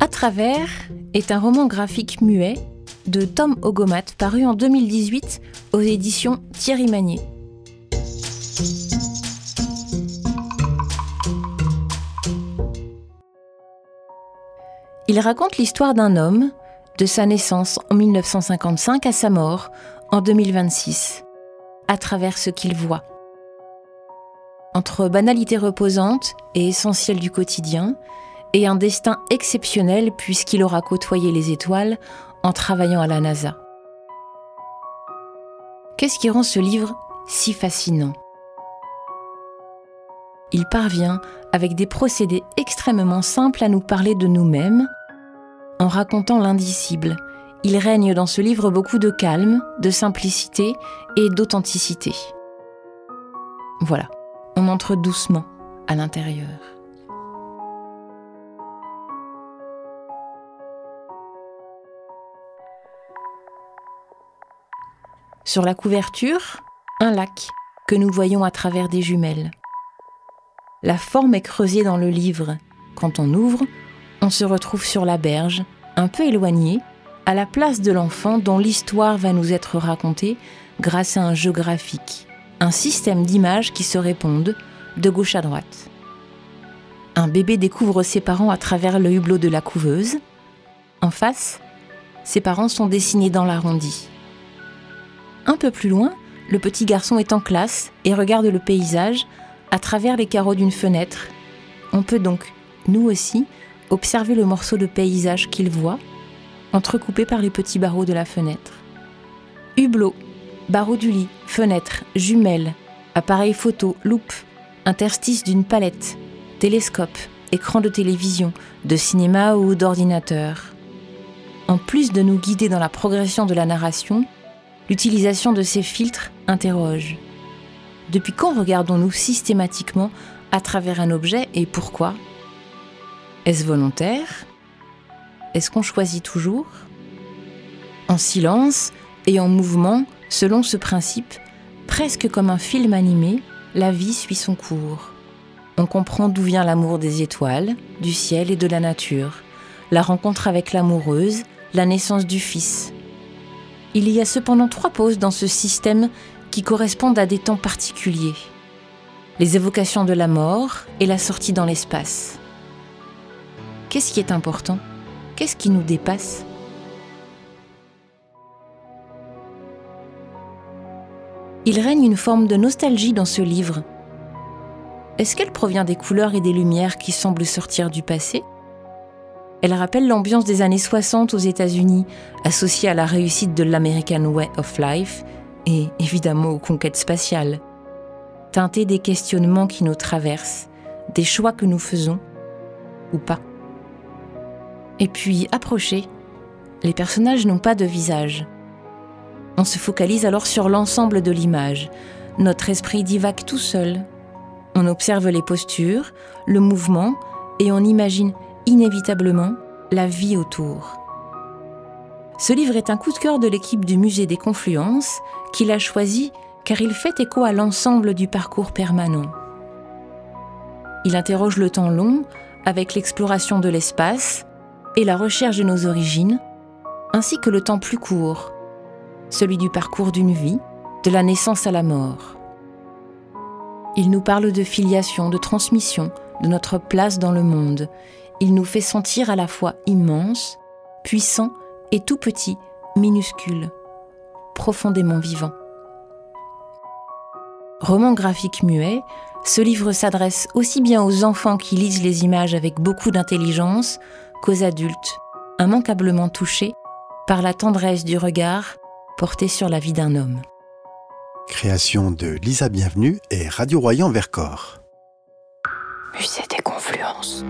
À travers est un roman graphique muet de Tom Ogomat paru en 2018 aux éditions Thierry Magnier. Il raconte l'histoire d'un homme, de sa naissance en 1955 à sa mort en 2026, à travers ce qu'il voit. Entre banalité reposante et essentielle du quotidien, et un destin exceptionnel puisqu'il aura côtoyé les étoiles en travaillant à la NASA. Qu'est-ce qui rend ce livre si fascinant? Il parvient, avec des procédés extrêmement simples, à nous parler de nous-mêmes, en racontant l'indicible. Il règne dans ce livre beaucoup de calme, de simplicité et d'authenticité. Voilà, on entre doucement à l'intérieur. Sur la couverture, un lac que nous voyons à travers des jumelles. La forme est creusée dans le livre. Quand on ouvre, on se retrouve sur la berge, un peu éloigné, à la place de l'enfant dont l'histoire va nous être racontée grâce à un jeu graphique, un système d'images qui se répondent de gauche à droite. Un bébé découvre ses parents à travers le hublot de la couveuse. En face, ses parents sont dessinés dans l'arrondi. Un peu plus loin, le petit garçon est en classe et regarde le paysage à travers les carreaux d'une fenêtre. On peut donc, nous aussi, observer le morceau de paysage qu'il voit, entrecoupé par les petits barreaux de la fenêtre. Hublot, barreaux du lit, fenêtre, jumelles, appareil photo, loupe, interstice d'une palette, télescope, écran de télévision, de cinéma ou d'ordinateur. En plus de nous guider dans la progression de la narration, l'utilisation de ces filtres interroge. Depuis quand regardons-nous systématiquement à travers un objet et pourquoi? Est-ce volontaire? Est-ce qu'on choisit toujours? En silence et en mouvement, selon ce principe, presque comme un film animé, la vie suit son cours. On comprend d'où vient l'amour des étoiles, du ciel et de la nature, la rencontre avec l'amoureuse, la naissance du fils. Il y a cependant trois pauses dans ce système qui correspondent à des temps particuliers. Les évocations de la mort et la sortie dans l'espace. Qu'est-ce qui est important? Qu'est-ce qui nous dépasse? Il règne une forme de nostalgie dans ce livre. Est-ce qu'elle provient des couleurs et des lumières qui semblent sortir du passé? Elle rappelle l'ambiance des années 60 aux États-Unis, associée à la réussite de l'American Way of Life et évidemment aux conquêtes spatiales. Teintée des questionnements qui nous traversent, des choix que nous faisons ou pas. Et puis, approchés, les personnages n'ont pas de visage. On se focalise alors sur l'ensemble de l'image. Notre esprit divague tout seul. On observe les postures, le mouvement, et on imagine inévitablement la vie autour. Ce livre est un coup de cœur de l'équipe du Musée des Confluences, qui l'a choisi car il fait écho à l'ensemble du parcours permanent. Il interroge le temps long avec l'exploration de l'espace, et la recherche de nos origines, ainsi que le temps plus court, celui du parcours d'une vie, de la naissance à la mort. Il nous parle de filiation, de transmission, de notre place dans le monde. Il nous fait sentir à la fois immense, puissant et tout petit, minuscule, profondément vivant. Roman graphique muet, ce livre s'adresse aussi bien aux enfants qui lisent les images avec beaucoup d'intelligence qu'aux adultes, immanquablement touchés par la tendresse du regard porté sur la vie d'un homme. Création de Lisa Bienvenue et Radio Royan Vercors. Musée des Confluences.